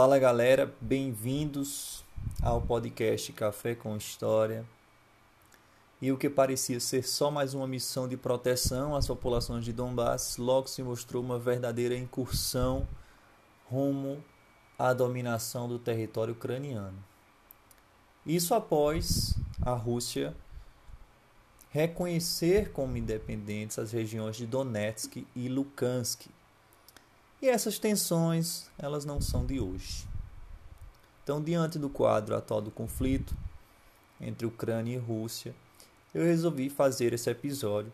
Fala galera, bem-vindos ao podcast Café com História. E o que parecia ser só mais uma missão de proteção às populações de Donbass, logo se mostrou uma verdadeira incursão rumo à dominação do território ucraniano. Isso após a Rússia reconhecer como independentes as regiões de Donetsk e Lugansk. E essas tensões, elas não são de hoje. Então, diante do quadro atual do conflito entre Ucrânia e Rússia, eu resolvi fazer esse episódio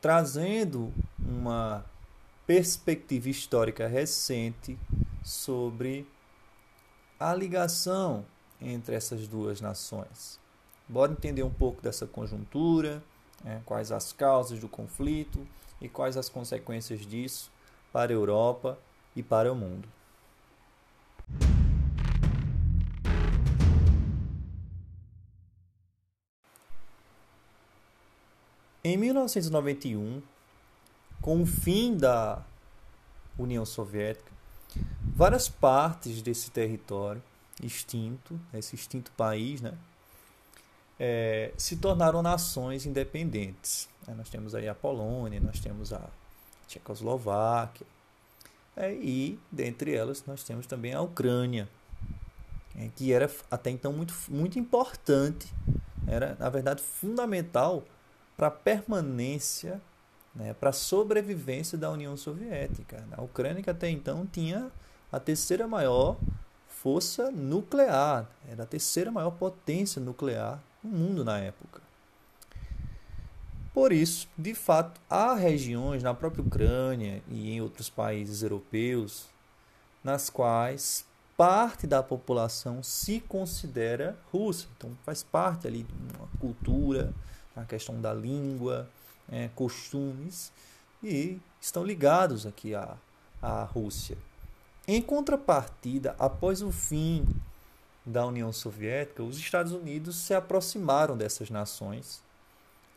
trazendo uma perspectiva histórica recente sobre a ligação entre essas duas nações. Bora entender um pouco dessa conjuntura, né, quais as causas do conflito e quais as consequências disso para a Europa e para o mundo. Em 1991, com o fim da União Soviética, várias partes desse território extinto, esse extinto país, né, é, se tornaram nações independentes. Nós temos aí a Polônia, nós temos a Tchecoslováquia, é, e dentre elas nós temos também a Ucrânia, é, que era até então muito, muito importante, era na verdade fundamental para a permanência, né, para a sobrevivência da União Soviética. A Ucrânia que até então tinha a terceira maior força nuclear, era a terceira maior potência nuclear no mundo na época. Por isso, de fato, há regiões na própria Ucrânia e em outros países europeus nas quais parte da população se considera russa. Então, faz parte ali de uma cultura, a questão da língua, é, costumes, e estão ligados aqui à, à Rússia. Em contrapartida, após o fim da União Soviética, os Estados Unidos se aproximaram dessas nações,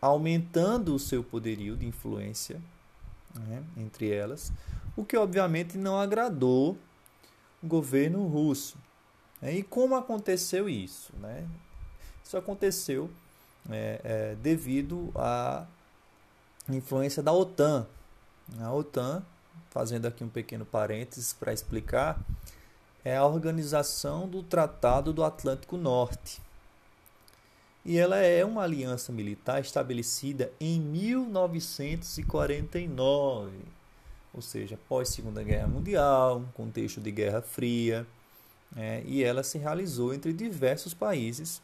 aumentando o seu poderio de influência né, entre elas, o que obviamente não agradou o governo russo. Né? E como aconteceu isso? Né? Isso aconteceu é, é, devido à influência da OTAN. A OTAN, fazendo aqui um pequeno parênteses para explicar, é a organização do Tratado do Atlântico Norte. E ela é uma aliança militar estabelecida em 1949, ou seja, pós Segunda Guerra Mundial, contexto de Guerra Fria, é, e ela se realizou entre diversos países,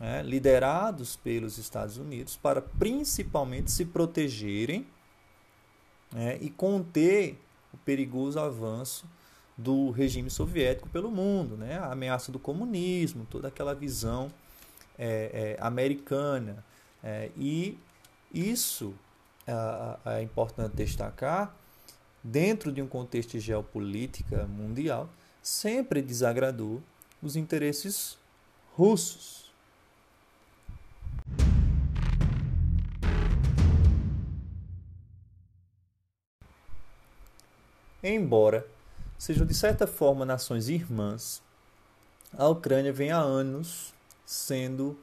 é, liderados pelos Estados Unidos, para principalmente se protegerem é, e conter o perigoso avanço do regime soviético pelo mundo, né? a ameaça do comunismo, toda aquela visão é, é, americana. É, e isso é importante destacar, dentro de um contexto de geopolítica mundial, sempre desagradou os interesses russos. Embora sejam de certa forma nações irmãs, a Ucrânia vem há anos sendo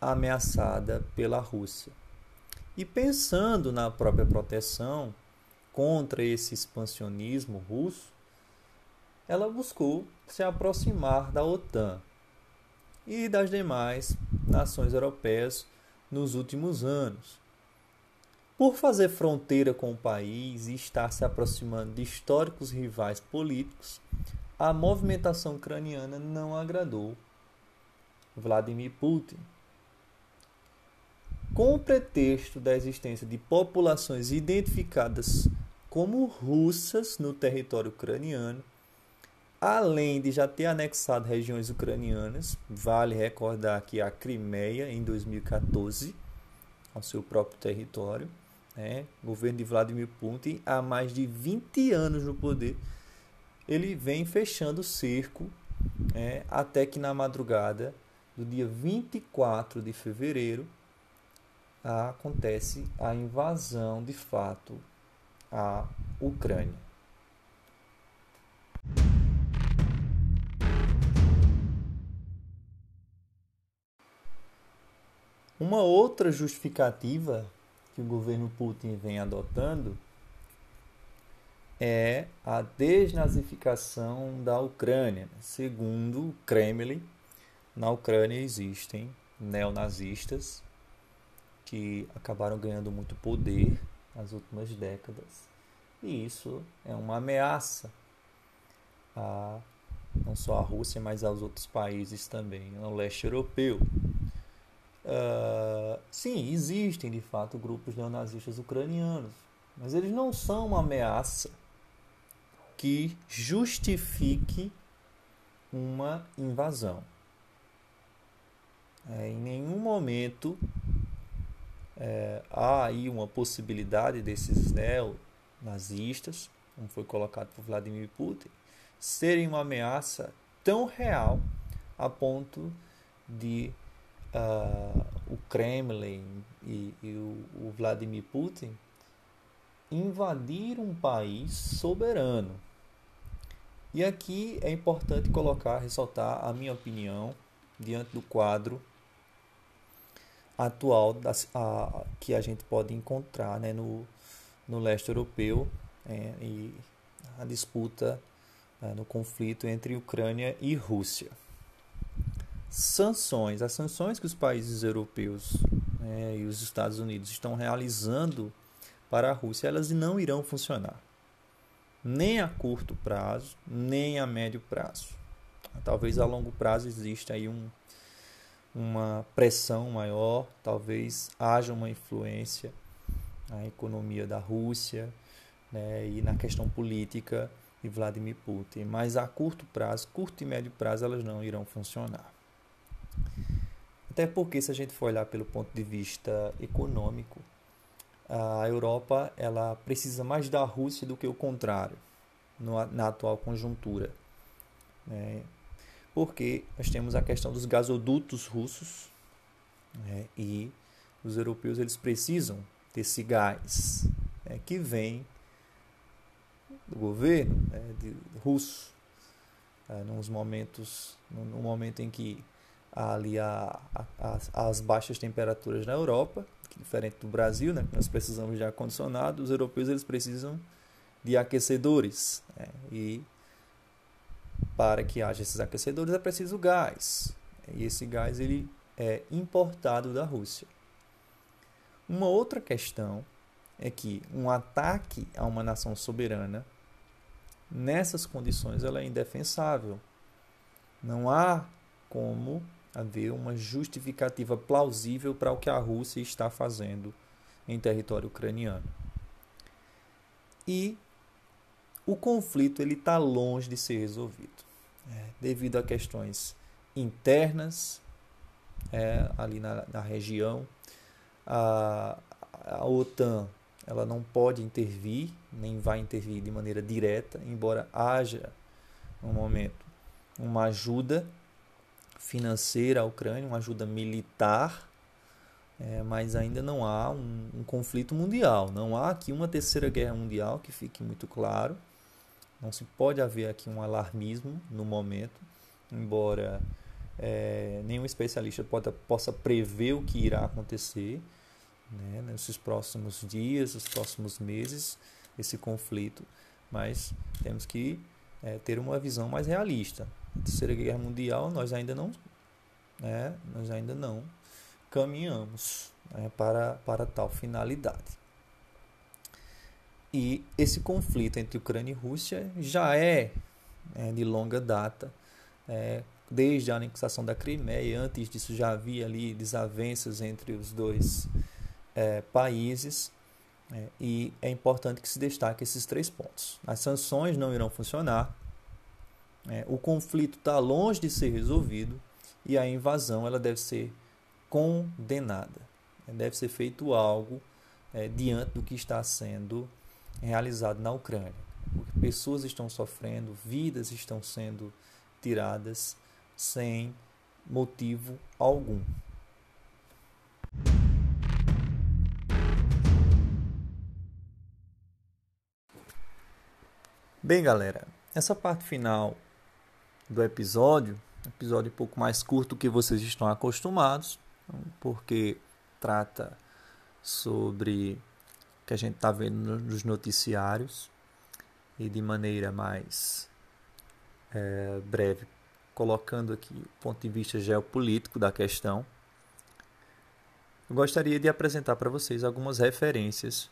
ameaçada pela Rússia. E pensando na própria proteção contra esse expansionismo russo, ela buscou se aproximar da OTAN e das demais nações europeias nos últimos anos. Por fazer fronteira com o país e estar se aproximando de históricos rivais políticos, a movimentação ucraniana não agradou Vladimir Putin. Com o pretexto da existência de populações identificadas como russas no território ucraniano, além de já ter anexado regiões ucranianas, vale recordar que a Crimeia em 2014 ao seu próprio território, né, governo de Vladimir Putin, há mais de 20 anos no poder, ele vem fechando o cerco é, até que na madrugada do dia 24 de fevereiro, acontece a invasão de fato à Ucrânia. Uma outra justificativa que o governo Putin vem adotando é a desnazificação da Ucrânia, segundo o Kremlin, na Ucrânia existem neonazistas que acabaram ganhando muito poder nas últimas décadas. E isso é uma ameaça a não só a Rússia, mas aos outros países também, no leste europeu. Uh, sim, existem de fato grupos neonazistas ucranianos, mas eles não são uma ameaça que justifique uma invasão. É, em nenhum momento é, há aí uma possibilidade desses neonazistas, como foi colocado por Vladimir Putin, serem uma ameaça tão real a ponto de uh, o Kremlin e, e o, o Vladimir Putin invadir um país soberano. E aqui é importante colocar, ressaltar a minha opinião diante do quadro atual a, que a gente pode encontrar né, no, no leste europeu é, e a disputa né, no conflito entre Ucrânia e Rússia. Sanções. As sanções que os países europeus né, e os Estados Unidos estão realizando para a Rússia, elas não irão funcionar. Nem a curto prazo, nem a médio prazo. Talvez a longo prazo exista aí um, uma pressão maior, talvez haja uma influência na economia da Rússia né, e na questão política e Vladimir Putin, mas a curto prazo, curto e médio prazo, elas não irão funcionar. Até porque, se a gente for olhar pelo ponto de vista econômico, a Europa ela precisa mais da Rússia do que o contrário no, na atual conjuntura. Né? Porque nós temos a questão dos gasodutos russos né? e os europeus eles precisam desse gás né? que vem do governo né, de, russo, é, nos momentos, no, no, momento em que há ali a, a, as baixas temperaturas na Europa, que diferente do Brasil, né, nós precisamos de ar-condicionado, os europeus eles precisam de aquecedores. Né, e para que haja esses aquecedores é preciso gás. E esse gás ele é importado da Rússia. Uma outra questão é que um ataque a uma nação soberana, nessas condições, ela é indefensável. Não há como haver uma justificativa plausível para o que a Rússia está fazendo em território ucraniano. E o conflito ele está longe de ser resolvido, é, devido a questões internas é, ali na, na região. A, a OTAN ela não pode intervir, nem vai intervir de maneira direta, embora haja no momento uma ajuda financeira à Ucrânia, uma ajuda militar, é, mas ainda não há um, um, conflito mundial. Não há aqui uma terceira guerra mundial, que fique muito claro. Não se pode haver aqui um alarmismo no momento, embora é, nenhum especialista pode, possa prever o que irá acontecer né, nesses próximos dias, nos próximos meses, esse conflito, mas temos que é, ter uma visão mais realista. A Terceira Guerra Mundial nós ainda não, né, nós ainda não caminhamos né, para, para tal finalidade. E esse conflito entre Ucrânia e Rússia já é, é de longa data, é, desde a anexação da Crimeia. Antes disso já havia ali desavenças entre os dois é, países é, e é importante que se destaque esses três pontos. As sanções não irão funcionar, é, o conflito está longe de ser resolvido e a invasão ela deve ser condenada. Deve ser feito algo é, diante do que está sendo realizado na Ucrânia. Pessoas estão sofrendo, vidas estão sendo tiradas sem motivo algum. Bem, galera, essa parte final do episódio, episódio um pouco mais curto que vocês estão acostumados, porque trata sobre que a gente está vendo nos noticiários e de maneira mais é, breve, colocando aqui o ponto de vista geopolítico da questão, eu gostaria de apresentar para vocês algumas referências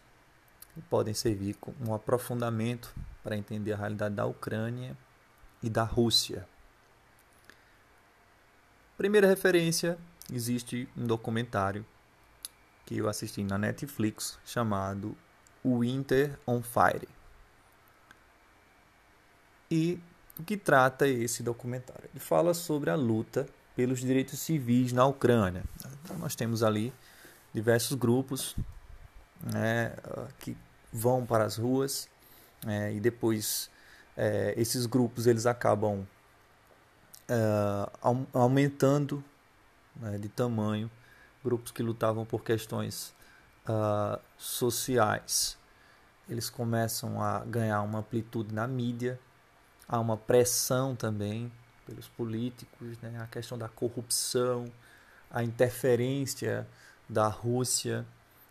que podem servir como um aprofundamento para entender a realidade da Ucrânia e da Rússia. Primeira referência, existe um documentário que eu assisti na Netflix chamado Winter on Fire. E do que trata esse documentário? Ele fala sobre a luta pelos direitos civis na Ucrânia. Então, nós temos ali diversos grupos né, que vão para as ruas é, e depois é, esses grupos eles acabam é, aumentando né, de tamanho grupos que lutavam por questões uh, sociais eles começam a ganhar uma amplitude na mídia há uma pressão também pelos políticos né, a questão da corrupção a interferência da Rússia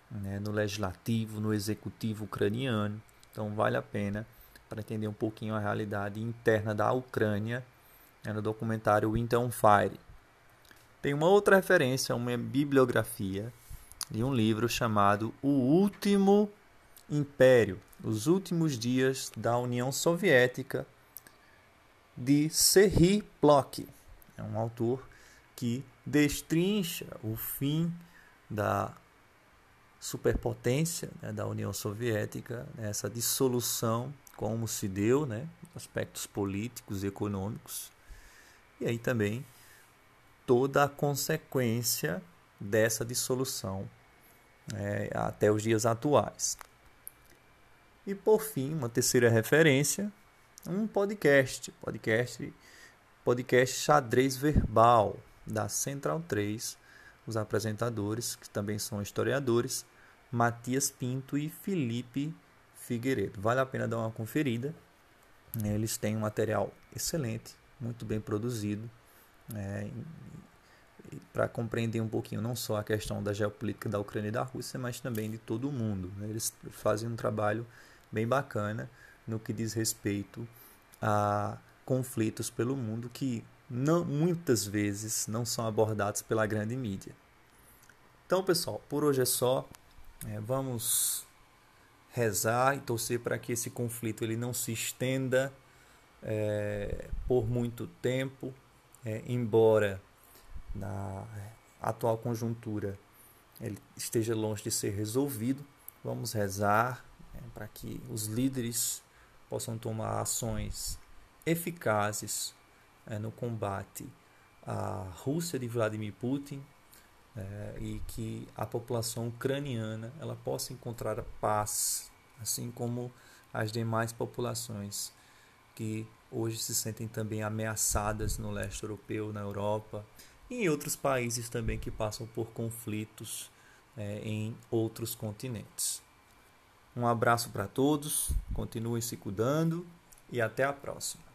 né, no legislativo, no executivo ucraniano. Então vale a pena para entender um pouquinho a realidade interna da Ucrânia né, no documentário Winter on Fire. Tem uma outra referência, uma bibliografia de um livro chamado O Último Império, Os Últimos Dias da União Soviética, de Serhi Plok. É um autor que destrincha o fim da superpotência né, da União Soviética, né, essa dissolução, como se deu, né, aspectos políticos e econômicos, e aí também toda a consequência dessa dissolução né, até os dias atuais. E por fim, uma terceira referência, um podcast, podcast, podcast xadrez verbal da Central 3 os apresentadores, que também são historiadores, Matias Pinto e Felipe Figueiredo. Vale a pena dar uma conferida. Eles têm um material excelente, muito bem produzido, é, para compreender um pouquinho não só a questão da geopolítica da Ucrânia e da Rússia, mas também de todo o mundo. Eles fazem um trabalho bem bacana no que diz respeito a conflitos pelo mundo que não, muitas vezes não são abordados pela grande mídia. Então, pessoal, por hoje é só. É, vamos rezar e torcer para que esse conflito ele não se estenda é, por muito tempo, é, embora na atual conjuntura ele esteja longe de ser resolvido. Vamos rezar é, para que os líderes possam tomar ações eficazes é, no combate à Rússia de Vladimir Putin é, e que a população ucraniana ela possa encontrar paz, assim como as demais populações que hoje se sentem também ameaçadas no leste europeu, na Europa e em outros países também que passam por conflitos é, em outros continentes. Um abraço para todos, continuem se cuidando e até a próxima.